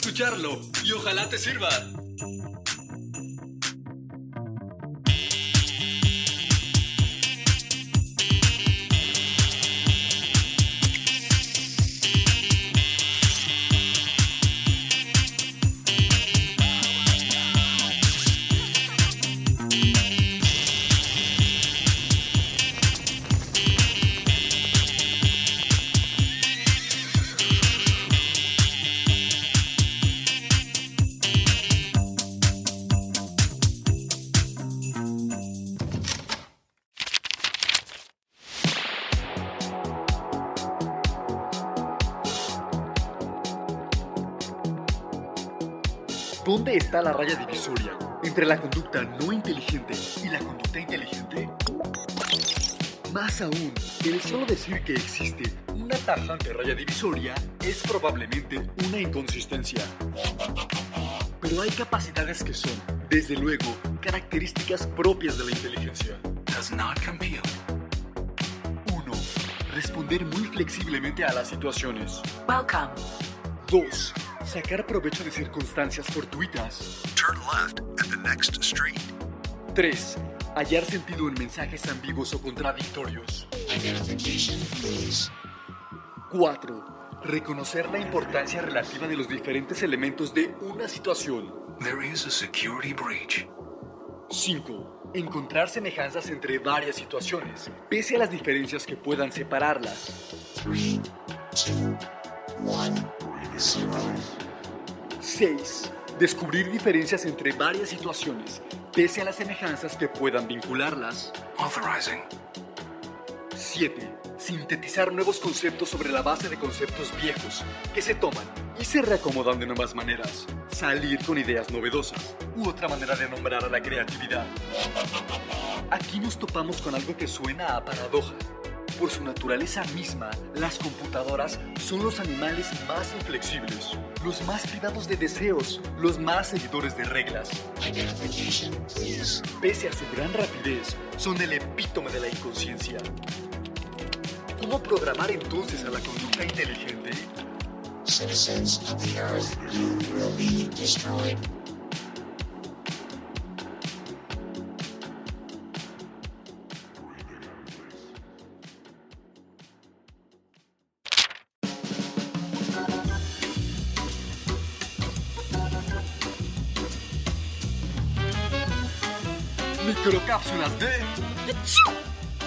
Escucharlo y ojalá te sirva. ¿Dónde está la raya divisoria entre la conducta no inteligente y la conducta inteligente? Más aún, el solo decir que existe una tajante raya divisoria es probablemente una inconsistencia. Pero hay capacidades que son, desde luego, características propias de la inteligencia. Does not compute. 1. Responder muy flexiblemente a las situaciones. Welcome. 2. Sacar provecho de circunstancias fortuitas. Turn left at the next street. 3. Hallar sentido en mensajes ambiguos o contradictorios. 4. Reconocer la importancia relativa de los diferentes elementos de una situación. There is a security breach. 5. Encontrar semejanzas entre varias situaciones, pese a las diferencias que puedan separarlas. 6. Descubrir diferencias entre varias situaciones, pese a las semejanzas que puedan vincularlas. Authorizing. 7. Sintetizar nuevos conceptos sobre la base de conceptos viejos que se toman y se reacomodan de nuevas maneras. Salir con ideas novedosas u otra manera de nombrar a la creatividad. Aquí nos topamos con algo que suena a paradoja. Por su naturaleza misma, las computadoras son los animales más inflexibles, los más privados de deseos, los más seguidores de reglas. Pese a su gran rapidez, son el epítome de la inconsciencia. ¿Cómo programar entonces a la conducta inteligente?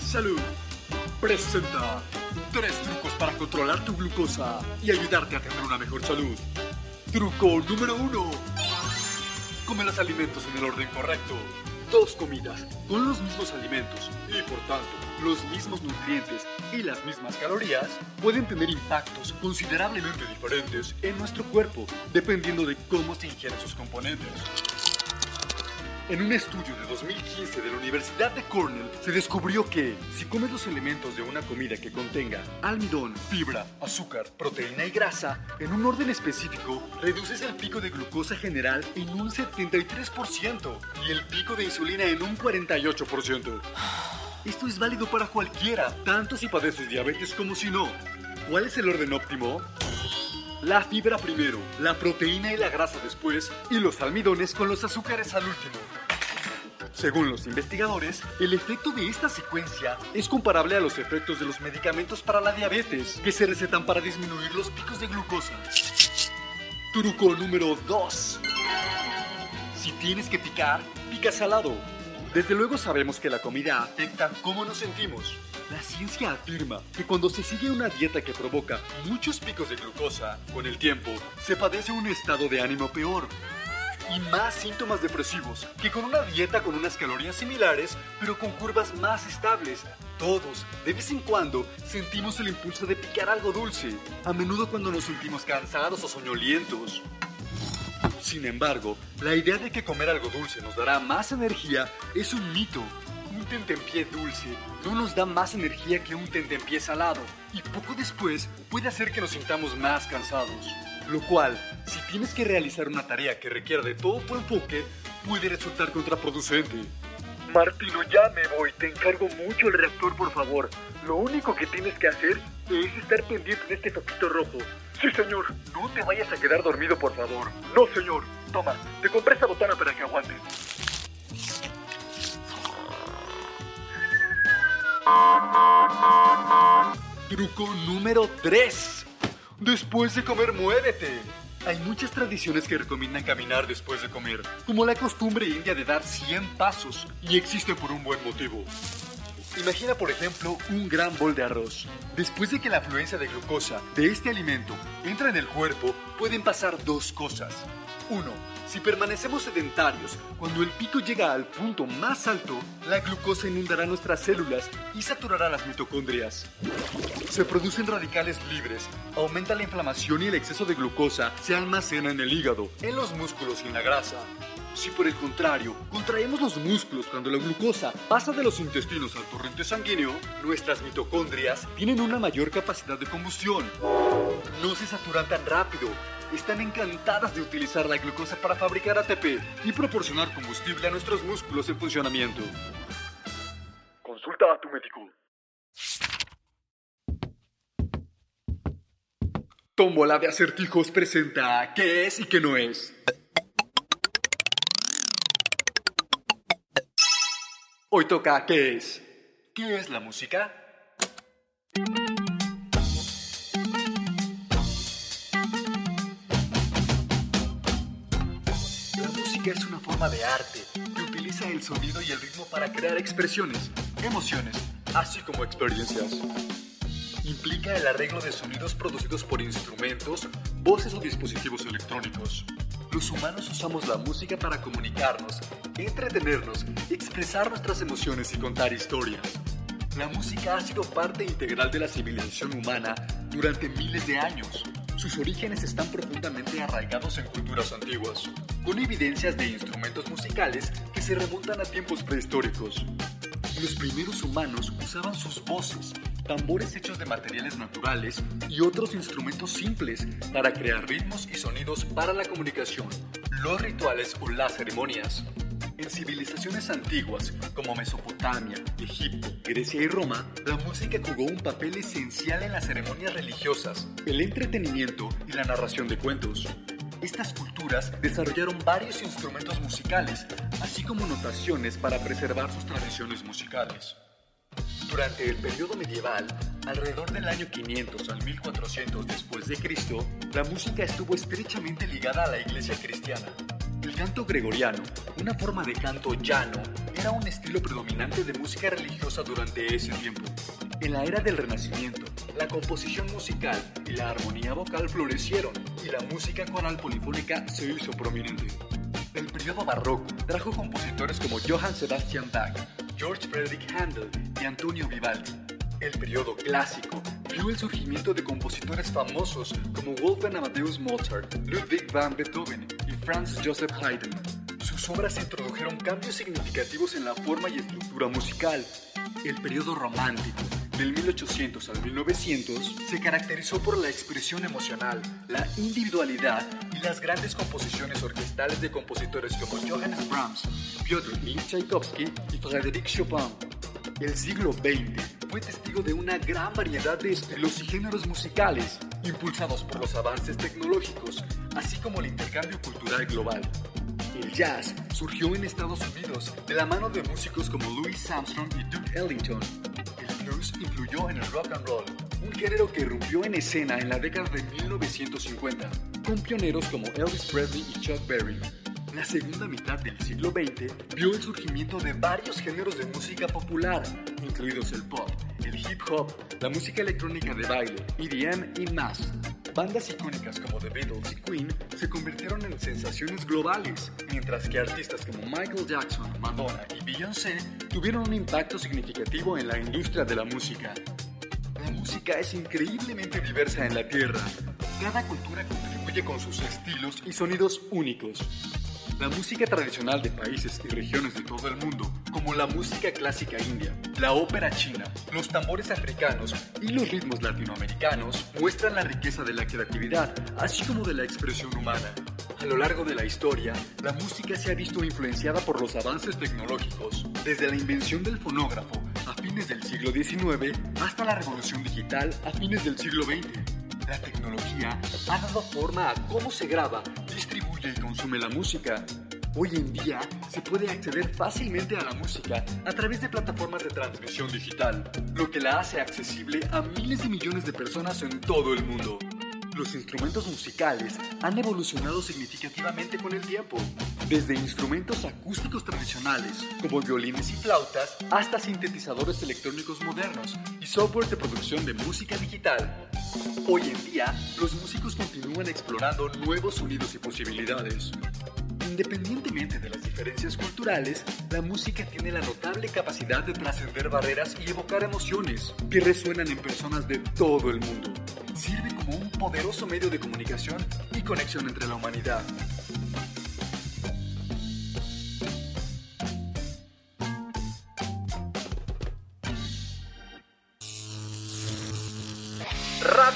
Salud presenta tres trucos para controlar tu glucosa y ayudarte a tener una mejor salud. Truco número uno. Come los alimentos en el orden correcto. Dos comidas con los mismos alimentos y por tanto los mismos nutrientes y las mismas calorías pueden tener impactos considerablemente diferentes en nuestro cuerpo dependiendo de cómo se ingieren sus componentes. En un estudio de 2015 de la Universidad de Cornell se descubrió que si comes los elementos de una comida que contenga almidón, fibra, azúcar, proteína y grasa en un orden específico, reduces el pico de glucosa general en un 73% y el pico de insulina en un 48%. Esto es válido para cualquiera, tanto si padeces diabetes como si no. ¿Cuál es el orden óptimo? La fibra primero, la proteína y la grasa después, y los almidones con los azúcares al último. Según los investigadores, el efecto de esta secuencia es comparable a los efectos de los medicamentos para la diabetes, que se recetan para disminuir los picos de glucosa. Truco número 2. Si tienes que picar, pica salado. Desde luego sabemos que la comida afecta cómo nos sentimos. La ciencia afirma que cuando se sigue una dieta que provoca muchos picos de glucosa, con el tiempo se padece un estado de ánimo peor y más síntomas depresivos que con una dieta con unas calorías similares, pero con curvas más estables. Todos, de vez en cuando, sentimos el impulso de picar algo dulce, a menudo cuando nos sentimos cansados o soñolientos. Sin embargo, la idea de que comer algo dulce nos dará más energía es un mito. Un tentempié dulce no nos da más energía que un tentempié salado y poco después puede hacer que nos sintamos más cansados. Lo cual, si tienes que realizar una tarea que requiera de todo tu enfoque, puede resultar contraproducente. Martino, ya me voy. Te encargo mucho el reactor, por favor. Lo único que tienes que hacer es estar pendiente de este foquito rojo. Sí, señor. No te vayas a quedar dormido, por favor. No, señor. Toma, te compré esta botana para que aguantes. Truco número 3. Después de comer, muévete. Hay muchas tradiciones que recomiendan caminar después de comer, como la costumbre india de dar 100 pasos, y existe por un buen motivo. Imagina, por ejemplo, un gran bol de arroz. Después de que la afluencia de glucosa de este alimento entra en el cuerpo, pueden pasar dos cosas. Uno, si permanecemos sedentarios, cuando el pico llega al punto más alto, la glucosa inundará nuestras células y saturará las mitocondrias. Se producen radicales libres, aumenta la inflamación y el exceso de glucosa se almacena en el hígado, en los músculos y en la grasa. Si por el contrario, contraemos los músculos cuando la glucosa pasa de los intestinos al torrente sanguíneo, nuestras mitocondrias tienen una mayor capacidad de combustión. No se saturan tan rápido. Están encantadas de utilizar la glucosa para fabricar ATP y proporcionar combustible a nuestros músculos en funcionamiento. Consulta a tu médico. Tómbola de acertijos presenta qué es y qué no es. Hoy toca ¿qué es? ¿Qué es la música? Forma de arte que utiliza el sonido y el ritmo para crear expresiones, emociones, así como experiencias. Implica el arreglo de sonidos producidos por instrumentos, voces o dispositivos electrónicos. Los humanos usamos la música para comunicarnos, entretenernos, expresar nuestras emociones y contar historias. La música ha sido parte integral de la civilización humana durante miles de años. Sus orígenes están profundamente arraigados en culturas antiguas, con evidencias de instrumentos musicales que se remontan a tiempos prehistóricos. Los primeros humanos usaban sus voces, tambores hechos de materiales naturales y otros instrumentos simples para crear ritmos y sonidos para la comunicación, los rituales o las ceremonias. En civilizaciones antiguas como Mesopotamia, Egipto, Grecia y Roma, la música jugó un papel esencial en las ceremonias religiosas, el entretenimiento y la narración de cuentos. Estas culturas desarrollaron varios instrumentos musicales, así como notaciones para preservar sus tradiciones musicales. Durante el periodo medieval, alrededor del año 500 al 1400 después de Cristo, la música estuvo estrechamente ligada a la iglesia cristiana. El canto gregoriano, una forma de canto llano, era un estilo predominante de música religiosa durante ese tiempo. En la era del Renacimiento, la composición musical y la armonía vocal florecieron y la música coral polifónica se hizo prominente. El periodo barroco trajo compositores como Johann Sebastian Bach, George Frederick Handel y Antonio Vivaldi. El periodo clásico vio el surgimiento de compositores famosos como Wolfgang Amadeus Mozart, Ludwig van Beethoven Franz Joseph Haydn. Sus obras introdujeron cambios significativos en la forma y estructura musical. El periodo romántico, del 1800 al 1900, se caracterizó por la expresión emocional, la individualidad y las grandes composiciones orquestales de compositores como Johannes Brahms, Piotr Ilyich Tchaikovsky y Frédéric Chopin. El siglo XX fue testigo de una gran variedad de estilos y géneros musicales, impulsados por los avances tecnológicos, así como el intercambio cultural global. El jazz surgió en Estados Unidos de la mano de músicos como Louis Armstrong y Duke Ellington. El blues influyó en el rock and roll, un género que irrumpió en escena en la década de 1950, con pioneros como Elvis Presley y Chuck Berry. La segunda mitad del siglo XX vio el surgimiento de varios géneros de música popular, incluidos el pop, el hip hop, la música electrónica de baile, EDM y más. Bandas icónicas como The Beatles y Queen se convirtieron en sensaciones globales, mientras que artistas como Michael Jackson, Madonna y Beyoncé tuvieron un impacto significativo en la industria de la música. La música es increíblemente diversa en la Tierra. Cada cultura contribuye con sus estilos y sonidos únicos. La música tradicional de países y regiones de todo el mundo, como la música clásica india, la ópera china, los tambores africanos y los ritmos latinoamericanos, muestran la riqueza de la creatividad, así como de la expresión humana. A lo largo de la historia, la música se ha visto influenciada por los avances tecnológicos, desde la invención del fonógrafo a fines del siglo XIX hasta la revolución digital a fines del siglo XX. La tecnología ha dado forma a cómo se graba, distribuye consume la música. Hoy en día se puede acceder fácilmente a la música a través de plataformas de transmisión digital, lo que la hace accesible a miles de millones de personas en todo el mundo. Los instrumentos musicales han evolucionado significativamente con el tiempo, desde instrumentos acústicos tradicionales, como violines y flautas, hasta sintetizadores electrónicos modernos y software de producción de música digital. Hoy en día, los músicos continúan explorando nuevos sonidos y posibilidades. Independientemente de las diferencias culturales, la música tiene la notable capacidad de trascender barreras y evocar emociones que resuenan en personas de todo el mundo. Sirve como un poderoso medio de comunicación y conexión entre la humanidad.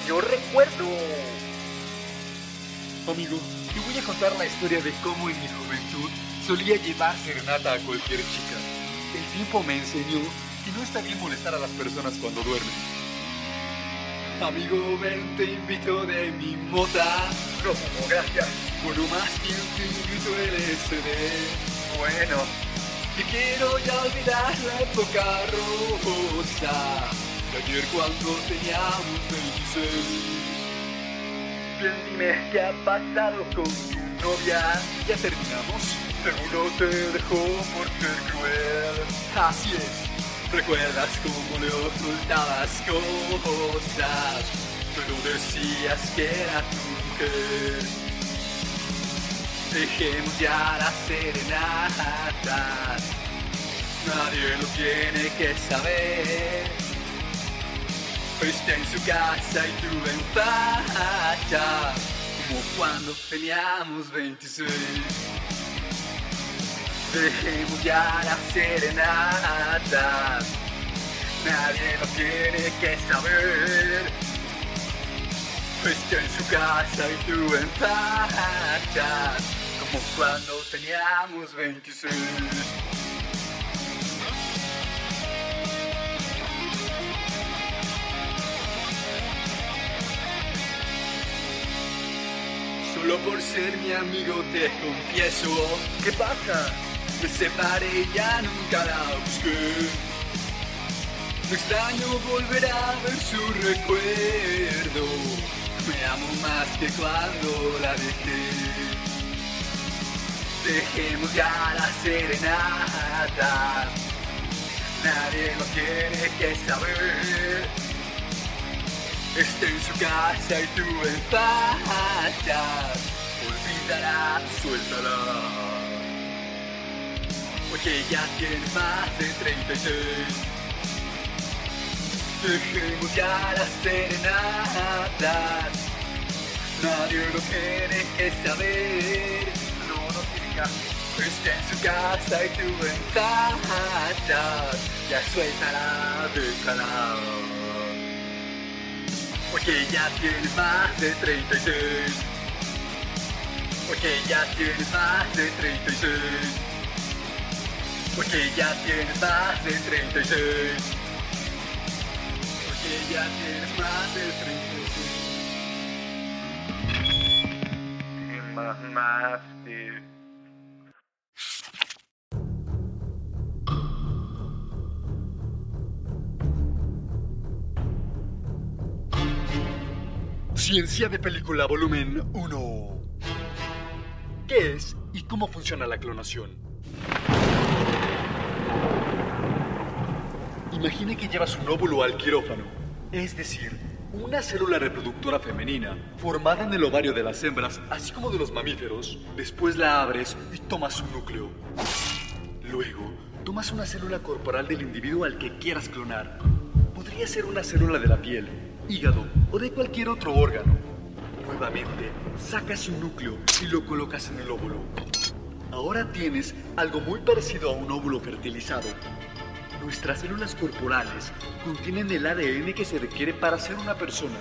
Radio Recuerdo. Amigo, te voy a contar la historia de cómo en mi juventud solía llevar serenata a cualquier chica. El tiempo me enseñó que no está bien molestar a las personas cuando duermen. Amigo, ven, te invito de mi mota. No como gracias. Bueno, más bien te invito LSD. Bueno, que quiero ya olvidar la época rosa. De ayer cuando teníamos 26. Bien, dime qué ha pasado con tu novia. Ya terminamos. Seguro te dejó por ser cruel. Así es. ¿Recuerdas cómo le ocultabas cosas? Pero decías que era tu mujer. Dejemos ya las serenatas. Nadie lo tiene que saber. Está en su casa y tú en. Como cuando teníamos 26. Dejemos ya las serenatas. Nadie lo tiene que saber. Está en su casa y tú en. Como cuando teníamos 26. Solo por ser mi amigo te confieso ¿Qué pasa? Me separé ya nunca la busqué Me extraño volver a ver su recuerdo Me amo más que cuando la dejé Dejemos ya las serenatas Nadie lo tiene que saber Está en su casa y tú en fachas. Olvídala, suéltala. Porque ya tienes más de 36. Dejemos ya las serenatas. Nadie lo tiene que saber. No, no tiene que Está en su casa y tú en fachas. Ya suéltala, déjala. Porque ya tienes más de 36. Porque ya tienes más de 36. Porque ya tienes más de 36. Porque ya tienes más de 36. Y más, más, Ciencia de película volumen 1. ¿Qué es y cómo funciona la clonación? Imagine que llevas un óvulo al quirófano, es decir, una célula reproductora femenina formada en el ovario de las hembras, así como de los mamíferos. Después la abres y tomas su núcleo. Luego, tomas una célula corporal del individuo al que quieras clonar. Podría ser una célula de la piel, hígado o de cualquier otro órgano. Nuevamente, sacas un núcleo y lo colocas en el óvulo. Ahora tienes algo muy parecido a un óvulo fertilizado. Nuestras células corporales contienen el ADN que se requiere para ser una persona.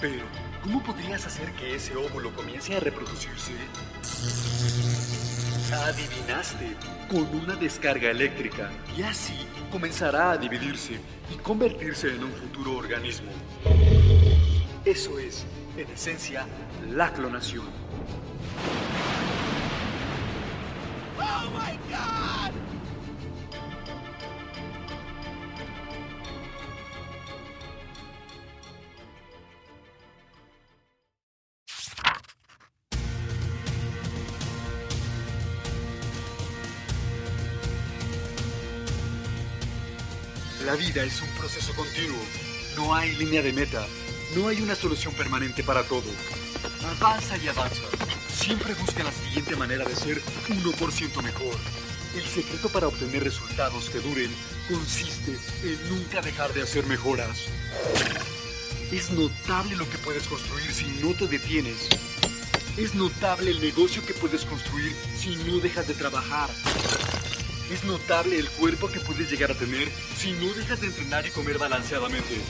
Pero, ¿cómo podrías hacer que ese óvulo comience a reproducirse? Adivinaste, con una descarga eléctrica. Y así comenzará a dividirse y convertirse en un futuro organismo. Eso es, en esencia, la clonación. La vida es un proceso continuo. No hay línea de meta. No hay una solución permanente para todo. Avanza y avanza. Siempre busca la siguiente manera de ser 1% mejor. El secreto para obtener resultados que duren consiste en nunca dejar de hacer mejoras. Es notable lo que puedes construir si no te detienes. Es notable el negocio que puedes construir si no dejas de trabajar. Es notable el cuerpo que puedes llegar a tener si no dejas de entrenar y comer balanceadamente.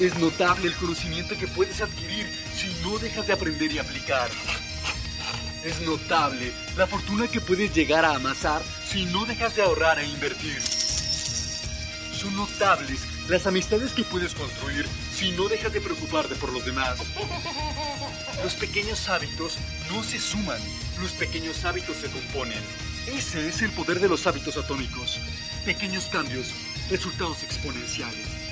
Es notable el conocimiento que puedes adquirir si no dejas de aprender y aplicar. Es notable la fortuna que puedes llegar a amasar si no dejas de ahorrar e invertir. Son notables las amistades que puedes construir si no dejas de preocuparte por los demás. Los pequeños hábitos no se suman, los pequeños hábitos se componen. Ese es el poder de los hábitos atómicos. Pequeños cambios, resultados exponenciales.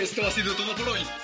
Esto ha sido todo por hoy.